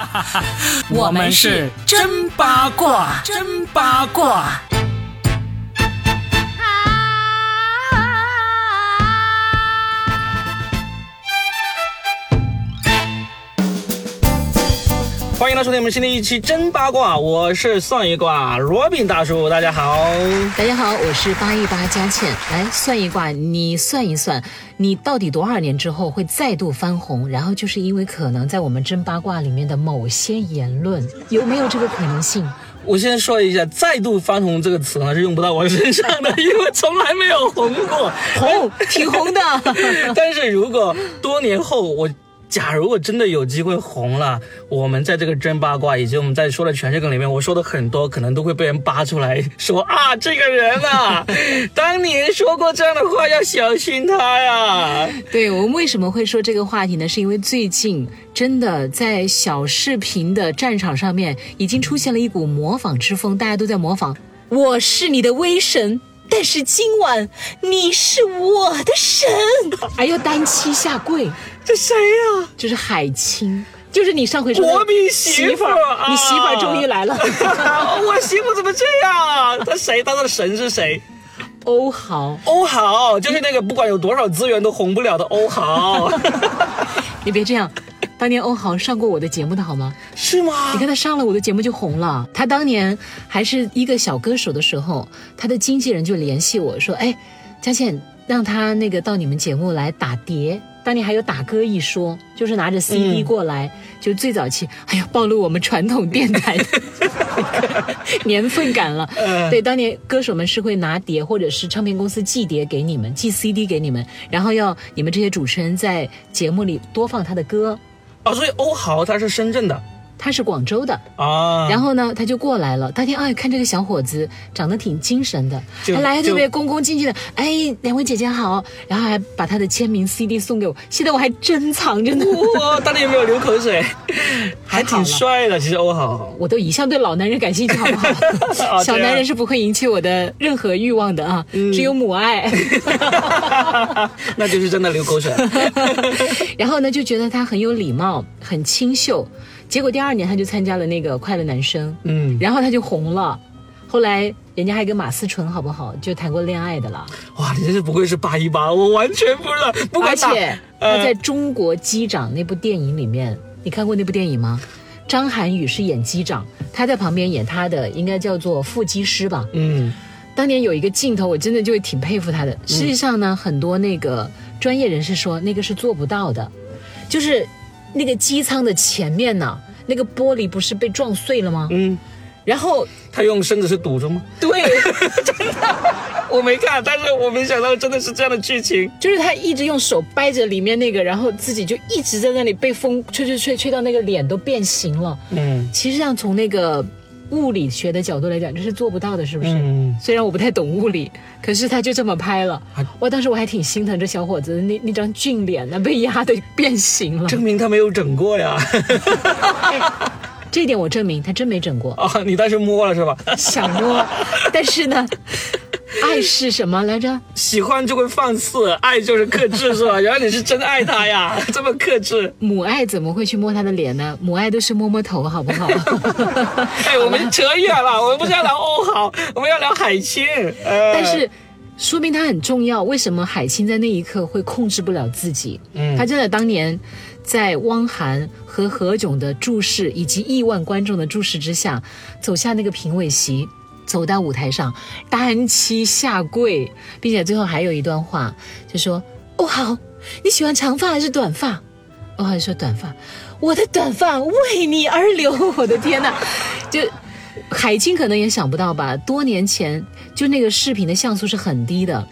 我们是真八卦，真八卦。迎来收听我们新的一期真八卦，我是算一卦罗宾大叔，大家好。大家好，我是八一八佳倩。来算一卦，你算一算，你到底多少年之后会再度翻红？然后就是因为可能在我们真八卦里面的某些言论，有没有这个可能性？我先说一下，“再度翻红”这个词呢是用不到我身上的，因为从来没有红过。红，挺红的。但是如果多年后我。假如我真的有机会红了，我们在这个真八卦以及我们在说的全世梗里面，我说的很多可能都会被人扒出来说啊，这个人啊，当年说过这样的话，要小心他呀。对我们为什么会说这个话题呢？是因为最近真的在小视频的战场上面已经出现了一股模仿之风，大家都在模仿，我是你的威神。但是今晚你是我的神，还要单膝下跪，这谁呀？这是海清，就是你上回说国民媳妇儿，你媳妇儿终于来了。我媳妇怎么这样啊？他谁？他的神是谁？欧豪，欧豪就是那个不管有多少资源都红不了的欧豪。你别这样。当年欧豪上过我的节目的好吗？是吗？你看他上了我的节目就红了。他当年还是一个小歌手的时候，他的经纪人就联系我说：“哎，佳倩，让他那个到你们节目来打碟。当年还有打歌一说，就是拿着 CD 过来，就最早期。哎呀，暴露我们传统电台的 年份感了。对，当年歌手们是会拿碟，或者是唱片公司寄碟给你们，寄 CD 给你们，然后要你们这些主持人在节目里多放他的歌。”哦，所以欧豪他是深圳的。他是广州的啊，然后呢，他就过来了。当天哎，看这个小伙子长得挺精神的，还来特别恭恭敬敬的。哎，两位姐姐好，然后还把他的签名 CD 送给我，现在我还珍藏着呢。哇，当年有没有流口水？还挺帅的，其实欧豪。我都一向对老男人感兴趣，好不好？小男人是不会引起我的任何欲望的啊，只有母爱。那就是真的流口水。然后呢，就觉得他很有礼貌，很清秀。结果第二年他就参加了那个快乐男生，嗯，然后他就红了，后来人家还跟马思纯好不好就谈过恋爱的了。哇，你真是不愧是八一八，我完全不知道。而且他在中国机长那部电影里面，你看过那部电影吗？张涵予是演机长，他在旁边演他的应该叫做副机师吧。嗯，当年有一个镜头，我真的就挺佩服他的。实际上呢，很多那个专业人士说那个是做不到的，就是。那个机舱的前面呢，那个玻璃不是被撞碎了吗？嗯，然后他用身子是堵着吗？对，真的，我没看，但是我没想到真的是这样的剧情，就是他一直用手掰着里面那个，然后自己就一直在那里被风吹吹吹吹到那个脸都变形了。嗯，其实像从那个。物理学的角度来讲，这是做不到的，是不是？嗯。虽然我不太懂物理，可是他就这么拍了。我当时我还挺心疼这小伙子那那张俊脸呢，被压的变形了。证明他没有整过呀。这点我证明他真没整过。啊，你当时摸了是吧？想摸，但是呢。爱是什么来着？喜欢就会放肆，爱就是克制，是吧？原来你是真爱他呀，这么克制。母爱怎么会去摸他的脸呢？母爱都是摸摸头，好不好？哎，我们扯远了，我们不是要聊欧豪，我们要聊海清。但是，说明他很重要。为什么海清在那一刻会控制不了自己？嗯，他真的当年在汪涵和何炅的注视以及亿万观众的注视之下，走下那个评委席。走到舞台上，单膝下跪，并且最后还有一段话，就说：“哦好，你喜欢长发还是短发？”哦，还说短发，我的短发为你而留。我的天哪，就海清可能也想不到吧？多年前就那个视频的像素是很低的。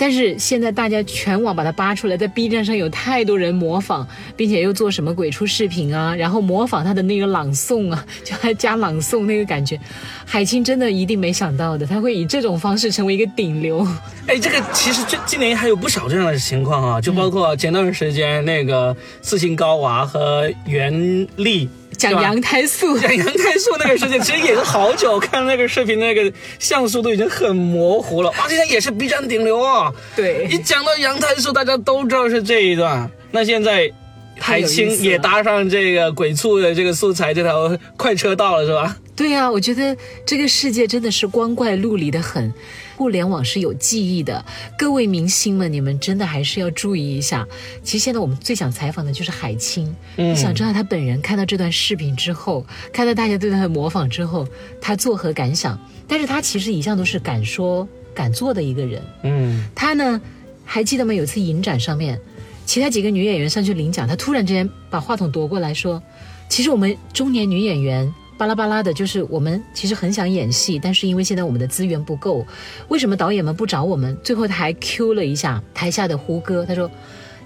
但是现在大家全网把它扒出来，在 B 站上有太多人模仿，并且又做什么鬼畜视频啊，然后模仿他的那个朗诵啊，就还加朗诵那个感觉。海清真的一定没想到的，他会以这种方式成为一个顶流。哎，这个其实这今年还有不少这样的情况啊，就包括前段时间那个四星高娃和袁立。讲羊胎素，讲羊胎素那个事情，其实也是好久，看那个视频，那个像素都已经很模糊了。哇，现在也是 B 站顶流啊！对，一讲到羊胎素，大家都知道是这一段。那现在海清也搭上这个鬼畜的这个素材这条快车道了，是吧？对呀，我觉得这个世界真的是光怪陆离的很，互联网是有记忆的。各位明星们，你们真的还是要注意一下。其实现在我们最想采访的就是海清，嗯，想知道她本人看到这段视频之后，看到大家对她的模仿之后，她作何感想？但是她其实一向都是敢说敢做的一个人，嗯，她呢，还记得吗？有一次影展上面，其他几个女演员上去领奖，她突然之间把话筒夺过来说：“其实我们中年女演员。”巴拉巴拉的，就是我们其实很想演戏，但是因为现在我们的资源不够，为什么导演们不找我们？最后他还 Q 了一下台下的胡歌，他说：“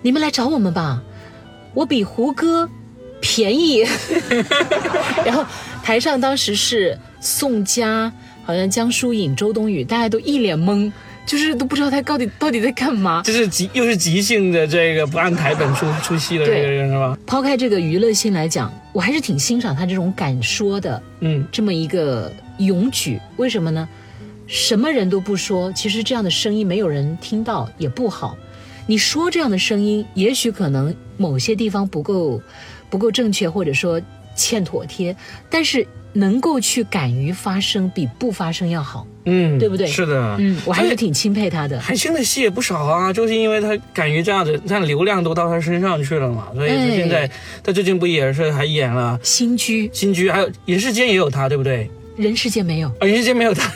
你们来找我们吧，我比胡歌便宜。” 然后台上当时是宋佳，好像江疏影、周冬雨，大家都一脸懵。就是都不知道他到底到底在干嘛，就是即又是即兴的这个不按台本出出戏的这个人是吧？抛开这个娱乐性来讲，我还是挺欣赏他这种敢说的，嗯，这么一个勇举。为什么呢？什么人都不说，其实这样的声音没有人听到也不好。你说这样的声音，也许可能某些地方不够不够正确，或者说欠妥帖，但是。能够去敢于发声，比不发声要好，嗯，对不对？是的，嗯，我还是挺钦佩他的。海清的戏也不少啊，就是因为他敢于这样子，像流量都到他身上去了嘛，所以他现在他最近不也是还演了《新居》？新居还有《人世间》也有他，对不对？人世间没有，人世间没有他。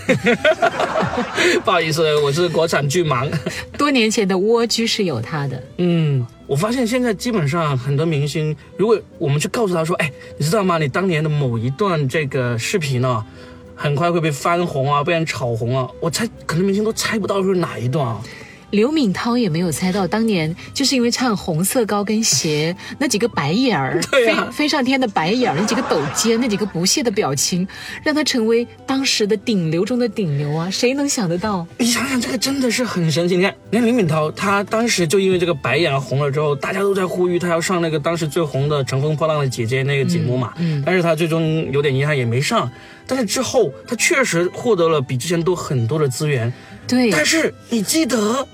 不好意思，我是国产剧盲。多年前的《蜗居》是有他的。嗯，我发现现在基本上很多明星，如果我们去告诉他说：“哎，你知道吗？你当年的某一段这个视频呢，很快会被翻红啊，被人炒红啊。”我猜，可能明星都猜不到是哪一段啊。刘敏涛也没有猜到，当年就是因为唱《红色高跟鞋》那几个白眼儿，飞飞上天的白眼儿，那几个抖肩，那几个不屑的表情，让他成为当时的顶流中的顶流啊！谁能想得到？你想想，这个真的是很神奇。你看，你看刘敏涛，她当时就因为这个白眼红了之后，大家都在呼吁她要上那个当时最红的《乘风破浪的姐姐》那个节目嘛。嗯。但是她最终有点遗憾，也没上。但是之后，她确实获得了比之前多很多的资源。对。但是你记得？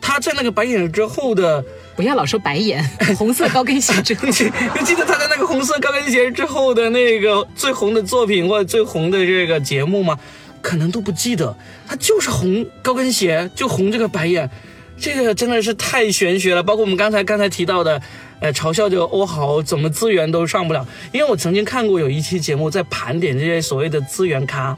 他在那个白眼之后的，不要老说白眼，红色高跟鞋之后，你记得他在那个红色高跟鞋之后的那个最红的作品或者最红的这个节目吗？可能都不记得，他就是红高跟鞋，就红这个白眼，这个真的是太玄学了。包括我们刚才刚才提到的，呃，嘲笑这个欧豪怎么资源都上不了，因为我曾经看过有一期节目在盘点这些所谓的资源咖。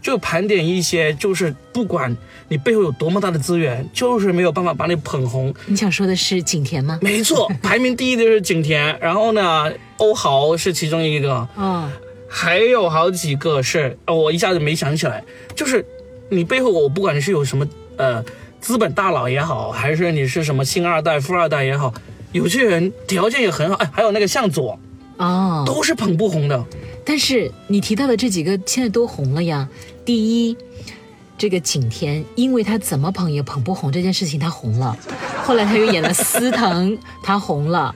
就盘点一些，就是不管你背后有多么大的资源，就是没有办法把你捧红。你想说的是景甜吗？没错，排名第一的是景甜，然后呢，欧豪是其中一个，嗯，还有好几个是，我一下子没想起来。就是你背后，我不管你是有什么呃资本大佬也好，还是你是什么星二代、富二代也好，有些人条件也很好，哎，还有那个向佐，哦，都是捧不红的。但是你提到的这几个现在都红了呀。第一，这个景甜，因为他怎么捧也捧不红这件事情，他红了。后来他又演了司藤，他红了。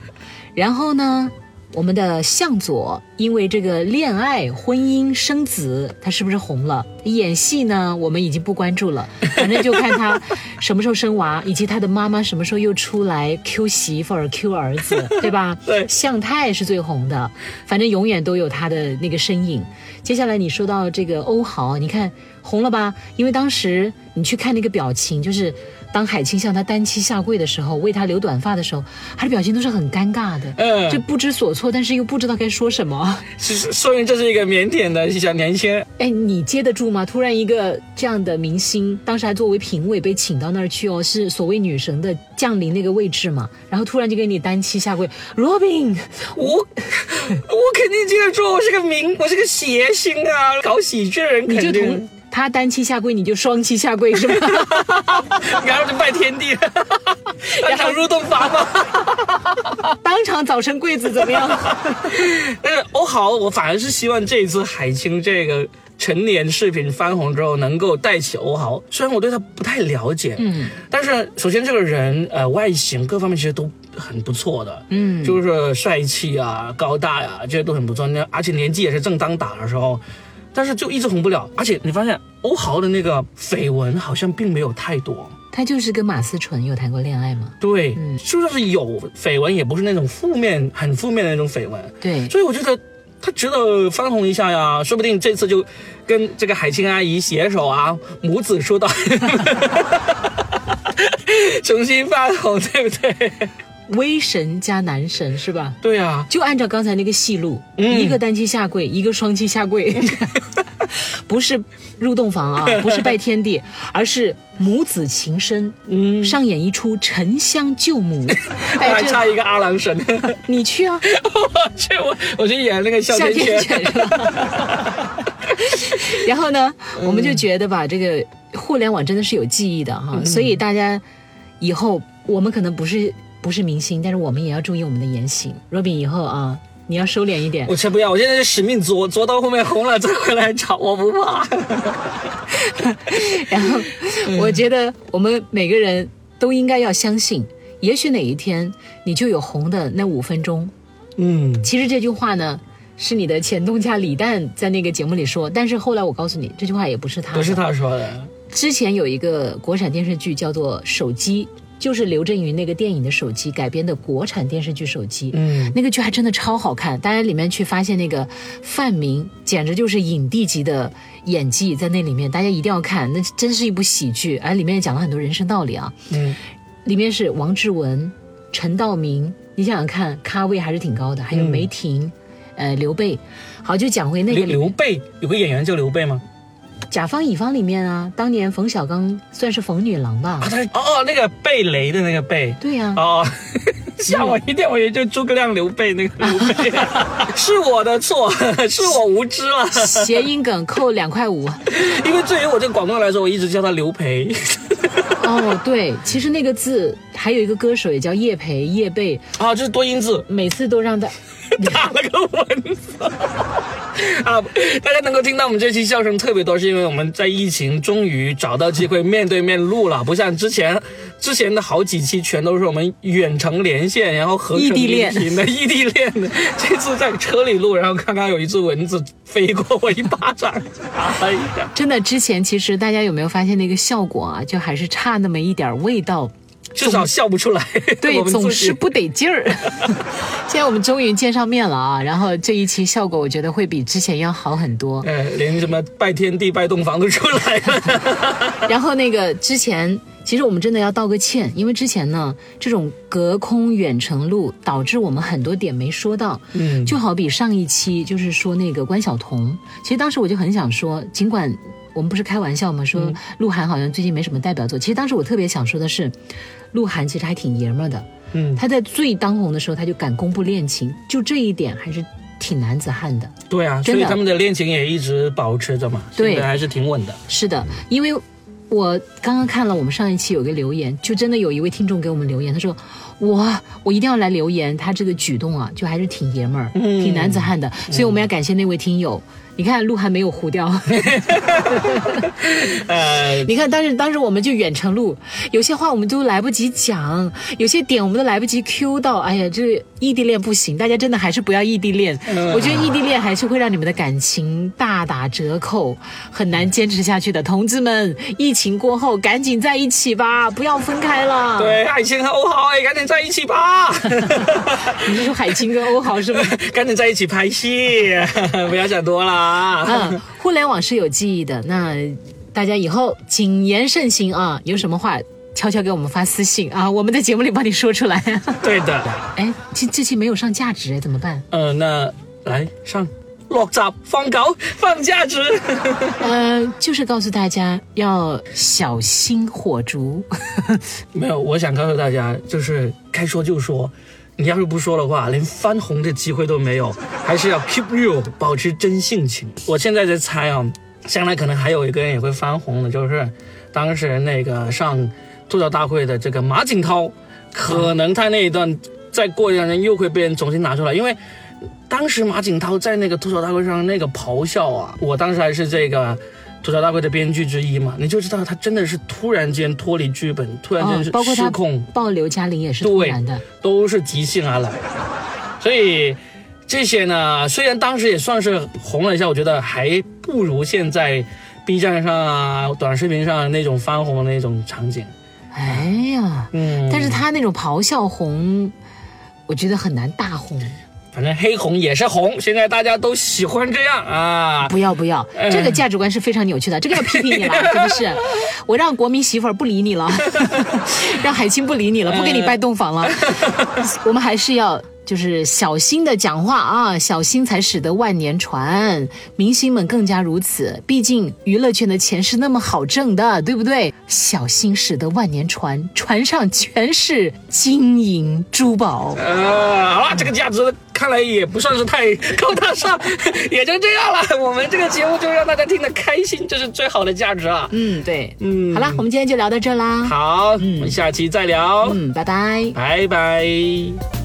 然后呢？我们的向佐因为这个恋爱、婚姻、生子，他是不是红了？演戏呢，我们已经不关注了，反正就看他什么时候生娃，以及他的妈妈什么时候又出来 Q 媳妇儿、Q 儿子，对吧？对，向太是最红的，反正永远都有他的那个身影。接下来你说到这个欧豪，你看红了吧？因为当时你去看那个表情，就是。当海清向他单膝下跪的时候，为他留短发的时候，他的表情都是很尴尬的，嗯，就不知所措，但是又不知道该说什么。是说明这是一个腼腆的小年轻。哎，你接得住吗？突然一个这样的明星，当时还作为评委被请到那儿去哦，是所谓女神的降临那个位置嘛？然后突然就给你单膝下跪，Robin，我我肯定接得住，我是个明，我是个谐星啊，搞喜剧的人肯定。他单膝下跪，你就双膝下跪是吗？然后就拜天地，当场入洞房吗？当场早生贵子怎么样？但是欧豪，我反而是希望这一次海清这个成年视频翻红之后，能够带起欧豪。虽然我对他不太了解，嗯，但是首先这个人呃外形各方面其实都很不错的，嗯，就是帅气啊、高大呀，这些都很不错。那而且年纪也是正当打的时候。但是就一直红不了，而且你发现欧豪的那个绯闻好像并没有太多。他就是跟马思纯有谈过恋爱吗？对，就算是有绯闻，也不是那种负面、很负面的那种绯闻。对，所以我觉得他值得翻红一下呀，说不定这次就跟这个海清阿姨携手啊，母子出道，重新翻红，对不对？威神加男神是吧？对啊，就按照刚才那个戏路，一个单膝下跪，一个双膝下跪，不是入洞房啊，不是拜天地，而是母子情深，嗯，上演一出沉香救母，还差一个阿郎神，你去啊，我去，我我去演那个哮天犬，然后呢，我们就觉得吧，这个互联网真的是有记忆的哈，所以大家以后我们可能不是。不是明星，但是我们也要注意我们的言行。若冰，以后啊，你要收敛一点。我才不要！我现在是使命作，作到后面红了再回来找，我不怕。然后，我觉得我们每个人都应该要相信，也许哪一天你就有红的那五分钟。嗯，其实这句话呢，是你的前东家李诞在那个节目里说，但是后来我告诉你，这句话也不是他，不是他说的。之前有一个国产电视剧叫做《手机》。就是刘震云那个电影的手机改编的国产电视剧手机，嗯，那个剧还真的超好看。大家里面去发现那个范明，简直就是影帝级的演技在那里面，大家一定要看，那真是一部喜剧。而里面也讲了很多人生道理啊，嗯，里面是王志文、陈道明，你想想看，咖位还是挺高的，还有梅婷，呃，刘备。好，就讲回那个刘备，有个演员叫刘备吗？甲方乙方里面啊，当年冯小刚算是冯女郎吧？哦哦，那个贝雷的那个贝，对呀，哦，吓我一跳，我以为就诸葛亮刘备那个刘备，是我的错，是我无知了。谐音梗扣两块五，因为对于我这个广东来说，我一直叫他刘培。哦，对，其实那个字还有一个歌手也叫叶培叶贝啊，这是多音字，每次都让他。打了个蚊子 啊！大家能够听到我们这期笑声特别多，是因为我们在疫情终于找到机会面对面录了，不像之前之前的好几期全都是我们远程连线，然后合成音频的异地恋的。这次在车里录，然后刚刚有一只蚊子飞过我一巴掌，哎呀！真的，之前其实大家有没有发现那个效果啊？就还是差那么一点味道。至少笑不出来，对，总是不得劲儿。现在我们终于见上面了啊！然后这一期效果，我觉得会比之前要好很多。呃，连什么拜天地、拜洞房都出来了。然后那个之前，其实我们真的要道个歉，因为之前呢，这种隔空远程录导致我们很多点没说到。嗯，就好比上一期就是说那个关晓彤，其实当时我就很想说，尽管我们不是开玩笑嘛，说鹿晗好像最近没什么代表作，其实当时我特别想说的是。鹿晗其实还挺爷们儿的，嗯，他在最当红的时候他就敢公布恋情，就这一点还是挺男子汉的。对啊，所以他们的恋情也一直保持着嘛，对，还是挺稳的。是的，因为我刚刚看了我们上一期有个留言，就真的有一位听众给我们留言，他说我我一定要来留言，他这个举动啊，就还是挺爷们儿，挺男子汉的，所以我们要感谢那位听友。你看鹿晗没有糊掉，呃，你看当时当时我们就远程录，有些话我们都来不及讲，有些点我们都来不及 Q 到。哎呀，这异地恋不行，大家真的还是不要异地恋。我觉得异地恋还是会让你们的感情大打折扣，很难坚持下去的。同志们，疫情过后赶紧在一起吧，不要分开了。对，爱情和欧豪，哎，赶紧在一起吧。你是说海清跟欧豪是吗？赶紧在一起拍戏，不要想多了。啊，嗯，互联网是有记忆的，那大家以后谨言慎行啊！有什么话悄悄给我们发私信啊，我们在节目里帮你说出来。对的，哎，这这期没有上价值哎，怎么办？嗯，那来上落闸放狗 放价值。呃，就是告诉大家要小心火烛。没有，我想告诉大家，就是该说就说。你要是不说的话，连翻红的机会都没有，还是要 keep real，保持真性情。我现在在猜啊，将来可能还有一个人也会翻红的，就是当时那个上吐槽大会的这个马景涛，可能他那一段再过两年又会被人重新拿出来，因为当时马景涛在那个吐槽大会上那个咆哮啊，我当时还是这个。吐槽大会的编剧之一嘛，你就知道他真的是突然间脱离剧本，突然间是失控。爆刘嘉玲也是突然的，都是即兴而来。所以这些呢，虽然当时也算是红了一下，我觉得还不如现在 B 站上啊、短视频上那种翻红的那种场景。哎呀，嗯，但是他那种咆哮红，我觉得很难大红。反正黑红也是红，现在大家都喜欢这样啊。不要不要，嗯这个价值观是非常扭曲的，这个要批评你了，真的是，我让国民媳妇儿不理你了，让海清不理你了，不给你拜洞房了，我们还是要。就是小心的讲话啊，小心才使得万年船。明星们更加如此，毕竟娱乐圈的钱是那么好挣的，对不对？小心使得万年船，船上全是金银珠宝。呃，好了，这个价值看来也不算是太高大上，也就这样了。我们这个节目就让大家听得开心，这是最好的价值啊。嗯，对，嗯，好了，我们今天就聊到这啦。好，我们下期再聊，嗯，拜拜。拜拜。